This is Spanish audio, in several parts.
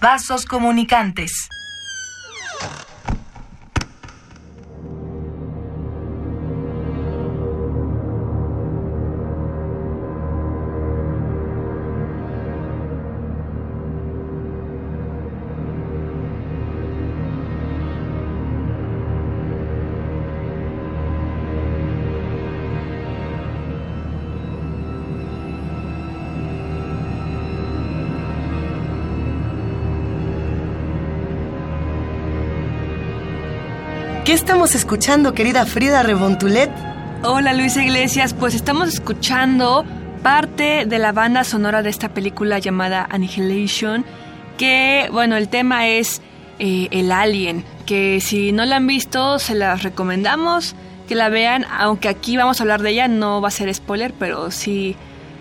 Vasos comunicantes. ¿Qué estamos escuchando, querida Frida Rebontulet? Hola Luisa Iglesias, pues estamos escuchando parte de la banda sonora de esta película llamada Annihilation, que bueno, el tema es eh, el alien, que si no la han visto se las recomendamos que la vean, aunque aquí vamos a hablar de ella, no va a ser spoiler, pero sí,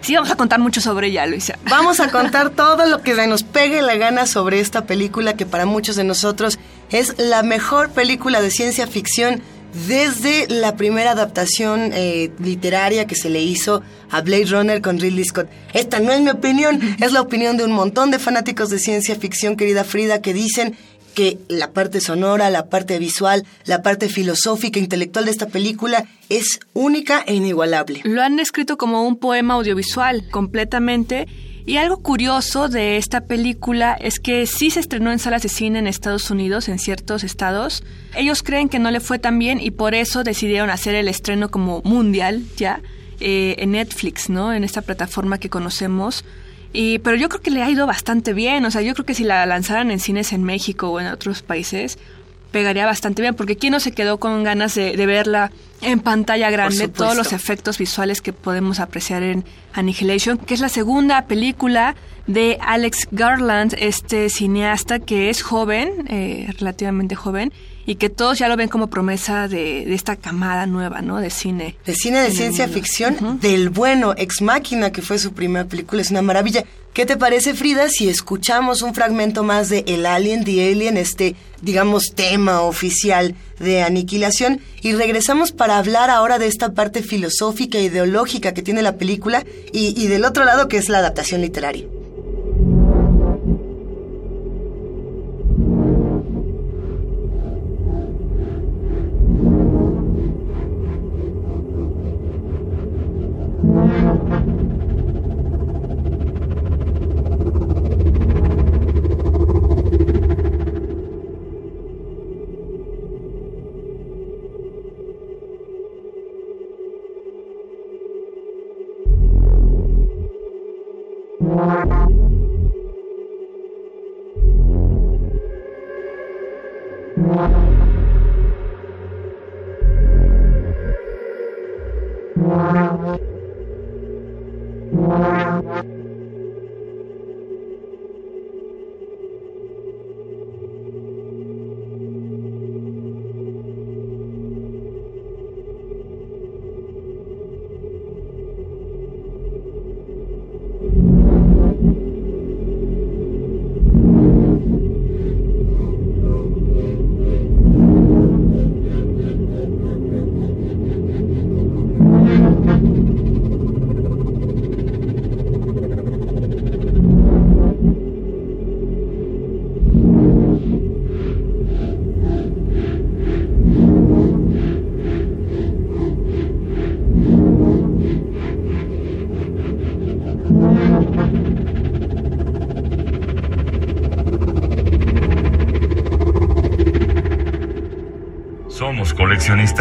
sí vamos a contar mucho sobre ella, Luisa. Vamos a contar todo lo que se nos pegue la gana sobre esta película que para muchos de nosotros es la mejor película de ciencia ficción desde la primera adaptación eh, literaria que se le hizo a Blade Runner con Ridley Scott. Esta no es mi opinión, es la opinión de un montón de fanáticos de ciencia ficción, querida Frida, que dicen que la parte sonora, la parte visual, la parte filosófica, intelectual de esta película es única e inigualable. Lo han escrito como un poema audiovisual completamente. Y algo curioso de esta película es que sí se estrenó en salas de cine en Estados Unidos, en ciertos estados. Ellos creen que no le fue tan bien y por eso decidieron hacer el estreno como mundial ya eh, en Netflix, ¿no? En esta plataforma que conocemos. Y, pero yo creo que le ha ido bastante bien. O sea, yo creo que si la lanzaran en cines en México o en otros países, pegaría bastante bien. Porque ¿quién no se quedó con ganas de, de verla en pantalla grande? Todos los efectos visuales que podemos apreciar en Annihilation, que es la segunda película de Alex Garland, este cineasta que es joven, eh, relativamente joven, y que todos ya lo ven como promesa de, de esta camada nueva, ¿no? De cine. De cine de ciencia ficción, del bueno, Ex Máquina, que fue su primera película, es una maravilla. ¿Qué te parece, Frida, si escuchamos un fragmento más de El Alien, The Alien, este, digamos, tema oficial de aniquilación, y regresamos para hablar ahora de esta parte filosófica e ideológica que tiene la película, y, y del otro lado que es la adaptación literaria?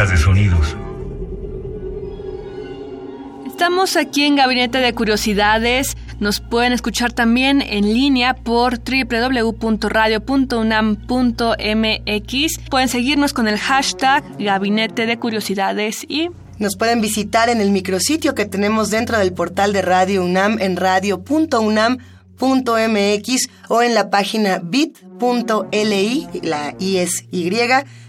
De sonidos. Estamos aquí en Gabinete de Curiosidades. Nos pueden escuchar también en línea por www.radio.unam.mx. Pueden seguirnos con el hashtag Gabinete de Curiosidades y Nos pueden visitar en el micrositio que tenemos dentro del portal de Radio UNAM en radio.unam.mx o en la página bit.li, la I es Y,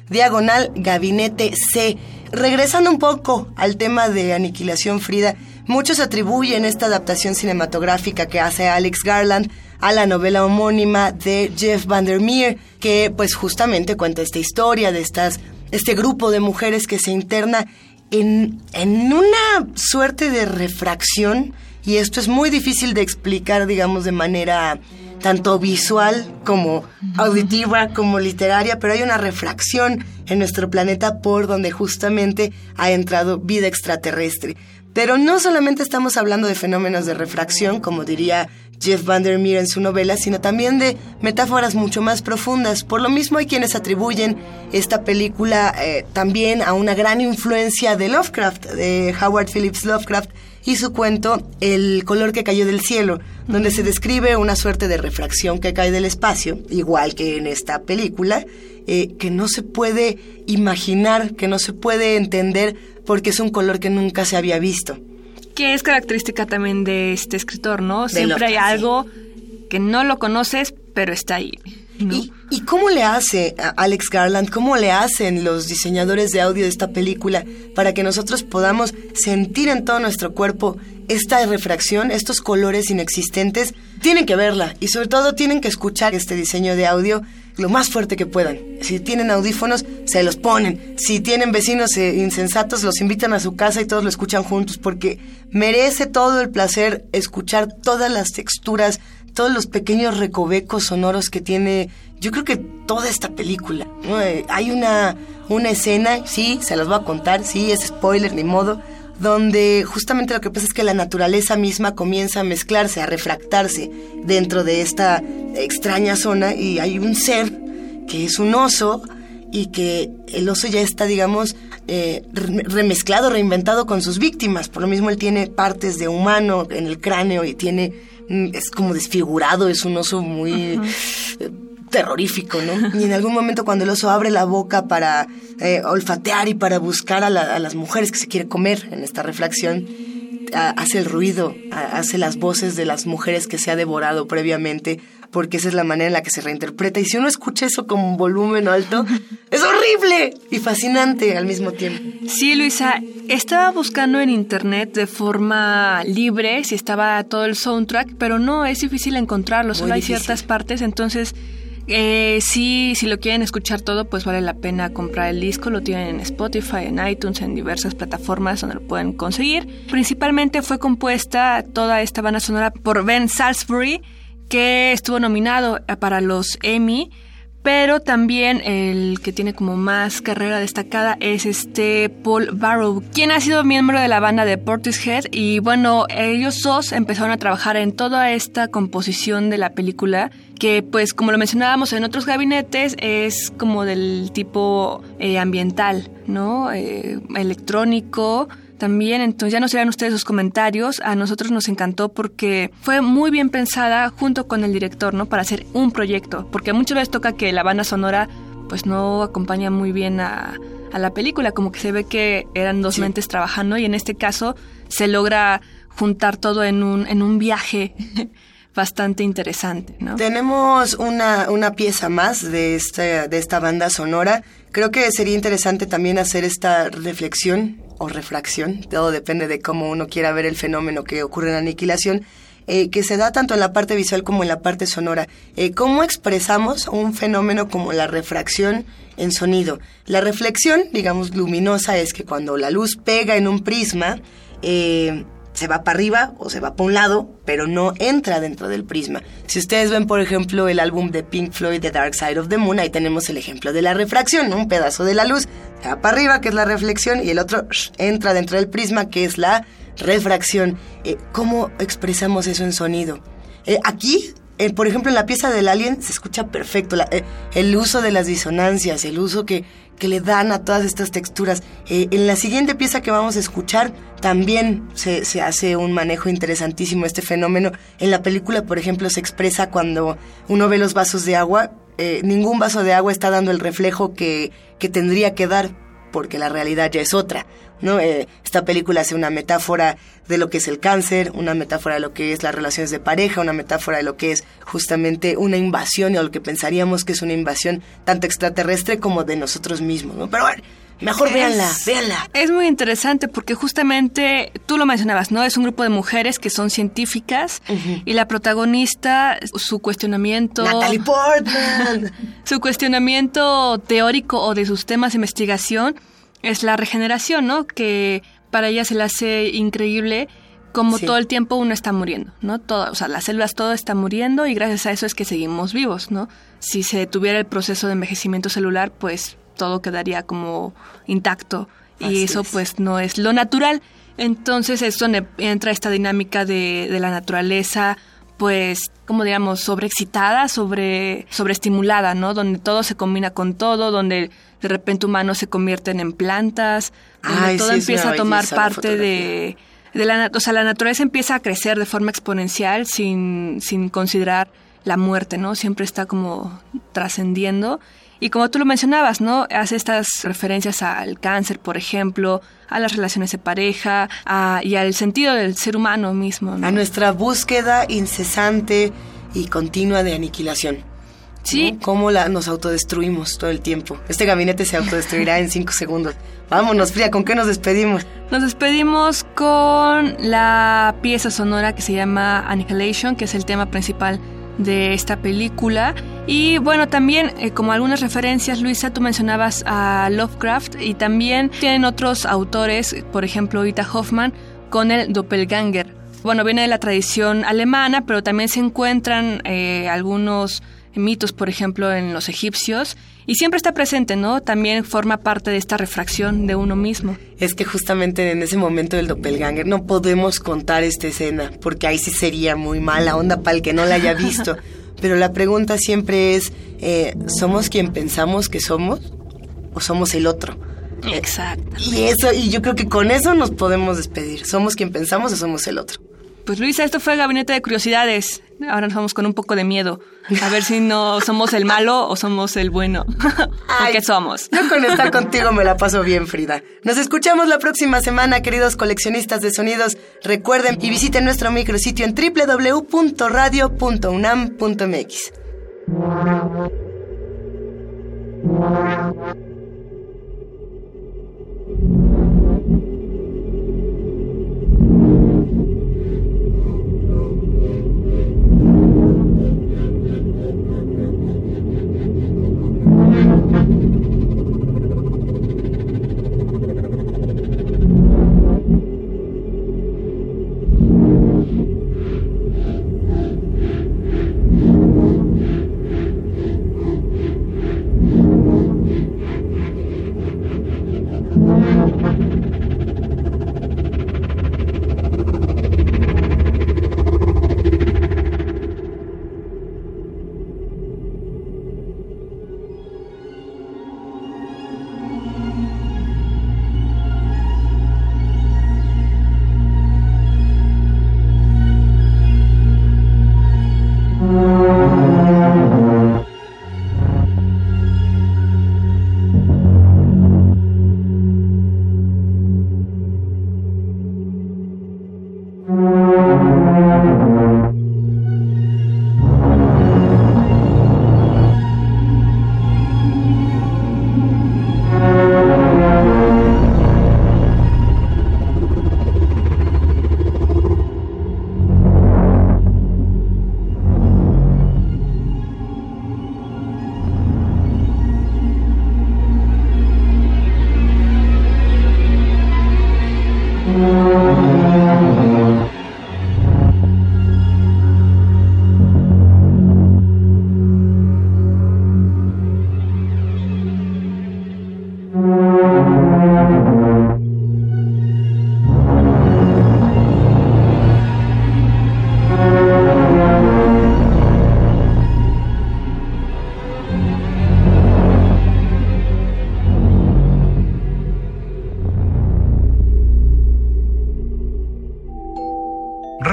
diagonal gabinete C. Regresando un poco al tema de Aniquilación Frida, muchos atribuyen esta adaptación cinematográfica que hace Alex Garland a la novela homónima de Jeff Vandermeer, que pues justamente cuenta esta historia de estas, este grupo de mujeres que se interna en, en una suerte de refracción, y esto es muy difícil de explicar, digamos, de manera tanto visual como auditiva, como literaria, pero hay una refracción en nuestro planeta por donde justamente ha entrado vida extraterrestre. Pero no solamente estamos hablando de fenómenos de refracción, como diría Jeff Vandermeer en su novela, sino también de metáforas mucho más profundas. Por lo mismo hay quienes atribuyen esta película eh, también a una gran influencia de Lovecraft, de Howard Phillips Lovecraft, y su cuento El color que cayó del cielo, donde se describe una suerte de refracción que cae del espacio, igual que en esta película, eh, que no se puede imaginar, que no se puede entender porque es un color que nunca se había visto que es característica también de este escritor, ¿no? Siempre hay algo que no lo conoces, pero está ahí. ¿Y, ¿Y, cómo le hace Alex Garland, cómo le hacen los diseñadores de audio de esta película para que nosotros podamos sentir en todo nuestro cuerpo esta refracción, estos colores inexistentes? Tienen que verla y sobre todo tienen que escuchar este diseño de audio lo más fuerte que puedan. Si tienen audífonos, se los ponen. Si tienen vecinos eh, insensatos, los invitan a su casa y todos lo escuchan juntos, porque merece todo el placer escuchar todas las texturas, todos los pequeños recovecos sonoros que tiene, yo creo que toda esta película. Eh, hay una, una escena, sí, se las voy a contar, sí, es spoiler, ni modo, donde justamente lo que pasa es que la naturaleza misma comienza a mezclarse, a refractarse dentro de esta extraña zona y hay un ser que es un oso y que el oso ya está, digamos, eh, remezclado, reinventado con sus víctimas. Por lo mismo él tiene partes de humano en el cráneo y tiene, es como desfigurado, es un oso muy terrorífico, ¿no? Y en algún momento cuando el oso abre la boca para eh, olfatear y para buscar a, las mujeres que se quiere comer en esta reflexión, hace el ruido, hace las voces de las mujeres que se ha devorado previamente, porque esa es la manera en la que se reinterpreta. Y si uno escucha eso con un volumen alto, es horrible y fascinante al mismo tiempo. Sí, Luisa, estaba buscando en internet de forma libre si estaba todo el soundtrack, pero no, es difícil encontrarlo, solo hay ciertas partes, entonces eh, sí, si lo quieren escuchar todo, pues vale la pena comprar el disco. Lo tienen en Spotify, en iTunes, en diversas plataformas donde lo pueden conseguir. Principalmente fue compuesta toda esta banda sonora por Ben Salisbury, que estuvo nominado para los Emmy pero también el que tiene como más carrera destacada es este Paul Barrow, quien ha sido miembro de la banda de Portishead y bueno, ellos dos empezaron a trabajar en toda esta composición de la película que pues como lo mencionábamos en otros gabinetes es como del tipo eh, ambiental, ¿no? Eh, electrónico, también. Entonces ya nos dirán ustedes sus comentarios. A nosotros nos encantó porque fue muy bien pensada junto con el director, ¿no? Para hacer un proyecto. Porque muchas veces toca que la banda sonora pues no acompaña muy bien a, la película, como que se ve que eran dos mentes trabajando y en este caso se logra juntar todo en un, en un viaje bastante interesante. ¿no? Tenemos una, una pieza más de esta, de esta banda sonora. Creo que sería interesante también hacer esta reflexión o refracción, todo depende de cómo uno quiera ver el fenómeno que ocurre en la aniquilación, eh, que se da tanto en la parte visual como en la parte sonora. Eh, ¿Cómo expresamos un fenómeno como la refracción en sonido? La reflexión, digamos, luminosa es que cuando la luz pega en un prisma, eh, se va para arriba o se va para un lado, pero no entra dentro del prisma. Si ustedes ven, por ejemplo, el álbum de Pink Floyd, The Dark Side of the Moon, ahí tenemos el ejemplo de la refracción, un pedazo de la luz se va para arriba, que es la reflexión, y el otro entra dentro del prisma, que es la refracción. Eh, ¿Cómo expresamos eso en sonido? Eh, aquí eh, por ejemplo, en la pieza del Alien se escucha perfecto el uso de las disonancias, el uso que, que le dan a todas estas texturas. Eh, en la siguiente pieza que vamos a escuchar también se, se, hace un manejo interesantísimo este fenómeno. En la película, por ejemplo, se expresa cuando uno ve los vasos de agua, eh, ningún vaso de agua está dando el reflejo que, que tendría que dar porque la realidad ya es otra. ¿No? Eh, esta película hace una metáfora de lo que es el cáncer, una metáfora de lo que es las relaciones de pareja, una metáfora de lo que es justamente una invasión o lo que pensaríamos que es una invasión tanto extraterrestre como de nosotros mismos, ¿no? Pero bueno, Mejor véanla, véanla. Es muy interesante porque justamente tú lo mencionabas, ¿no? Es un grupo de mujeres que son científicas y la protagonista, su cuestionamiento... Natalie Portman. su cuestionamiento teórico o de sus temas de investigación es la regeneración, ¿no? Que para ella se le hace increíble como todo el tiempo uno está muriendo, ¿no? Todo, o sea, las células todo está muriendo y gracias a eso es que seguimos vivos, ¿no? Si se detuviera el proceso de envejecimiento celular, pues todo quedaría como intacto y eso pues no es lo natural. Entonces es donde entra esta dinámica de, de la naturaleza, pues, como digamos, sobreexcitada, sobre, sobreestimulada, ¿no? Donde todo se combina con todo, donde de repente humanos se convierten en plantas, donde todo empieza a tomar parte de, de la, o sea, la naturaleza empieza a crecer de forma exponencial sin, sin considerar la muerte, ¿no? Siempre está como trascendiendo y como tú lo mencionabas, ¿no? Hace estas referencias al cáncer, por ejemplo, a las relaciones de pareja y al sentido del ser humano mismo. A nuestra búsqueda incesante y continua de aniquilación. Sí. Cómo la, nos autodestruimos todo el tiempo. Este gabinete se autodestruirá en cinco segundos. Vámonos, Fría, ¿con qué nos despedimos? Nos despedimos con la pieza sonora que se llama Annihilation, que es el tema principal de esta película. Y bueno, también eh, como algunas referencias, Luisa, tú mencionabas a Lovecraft y también tienen otros autores, por ejemplo, Ita Hoffman, con el Doppelganger. Bueno, viene de la tradición alemana, pero también se encuentran eh, algunos mitos, por ejemplo, en los egipcios, y siempre está presente, ¿no? También forma parte de esta refracción de uno mismo. Es que justamente en ese momento del doppelganger no podemos contar esta escena, porque ahí sí sería muy mala onda para el que no la haya visto. Pero la pregunta siempre es, eh, ¿somos quien pensamos que somos o somos el otro? Exacto. Y eso, y yo creo que con eso nos podemos despedir. ¿Somos quien pensamos o somos el otro? Pues Luisa, esto fue el Gabinete de Curiosidades. Ahora nos vamos con un poco de miedo. A ver si no somos el malo o somos el bueno. ¿O qué somos? Yo con estar contigo me la paso bien, Frida. Nos escuchamos la próxima semana, queridos coleccionistas de sonidos. Recuerden y visiten nuestro micrositio en www.radio.unam.mx.